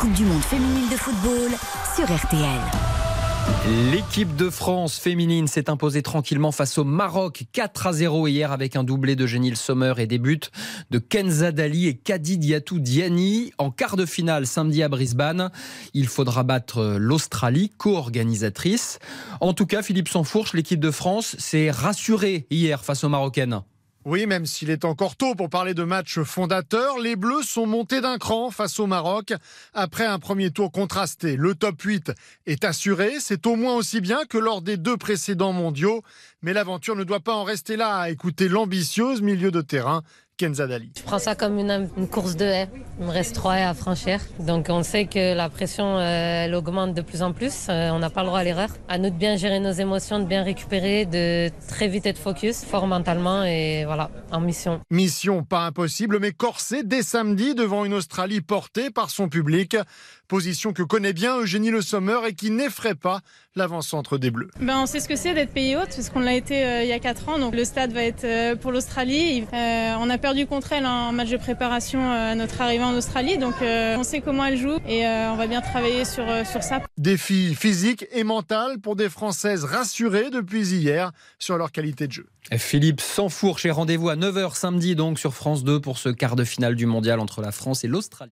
Coupe du Monde féminine de football sur RTL. L'équipe de France féminine s'est imposée tranquillement face au Maroc 4 à 0 hier avec un doublé de Genil Sommer et des buts de Kenza Dali et Kadi Diatou Diani en quart de finale samedi à Brisbane. Il faudra battre l'Australie, co-organisatrice. En tout cas, Philippe Sansfourche, l'équipe de France s'est rassurée hier face aux Marocaines. Oui, même s'il est encore tôt pour parler de match fondateur, les Bleus sont montés d'un cran face au Maroc. Après un premier tour contrasté, le top 8 est assuré. C'est au moins aussi bien que lors des deux précédents mondiaux. Mais l'aventure ne doit pas en rester là à écouter l'ambitieuse milieu de terrain je prends ça comme une, course de haie. Il me reste trois haies à franchir. Donc on sait que la pression, euh, elle augmente de plus en plus. Euh, on n'a pas le droit à l'erreur. À nous de bien gérer nos émotions, de bien récupérer, de très vite être focus, fort mentalement et voilà, en mission. Mission pas impossible, mais corsée dès samedi devant une Australie portée par son public. Position que connaît bien Eugénie Le Sommer et qui n'effraie pas l'avant-centre des Bleus. Ben, on sait ce que c'est d'être pays hôte, parce qu'on l'a été euh, il y a 4 ans. Donc le stade va être pour l'Australie. on a perdu contre elle en match de préparation à notre arrivée en Australie. Donc euh, on sait comment elle joue et euh, on va bien travailler sur, euh, sur ça. Défi physique et mental pour des Françaises rassurées depuis hier sur leur qualité de jeu. Philippe Sansfourche et rendez-vous à 9h samedi donc sur France 2 pour ce quart de finale du mondial entre la France et l'Australie.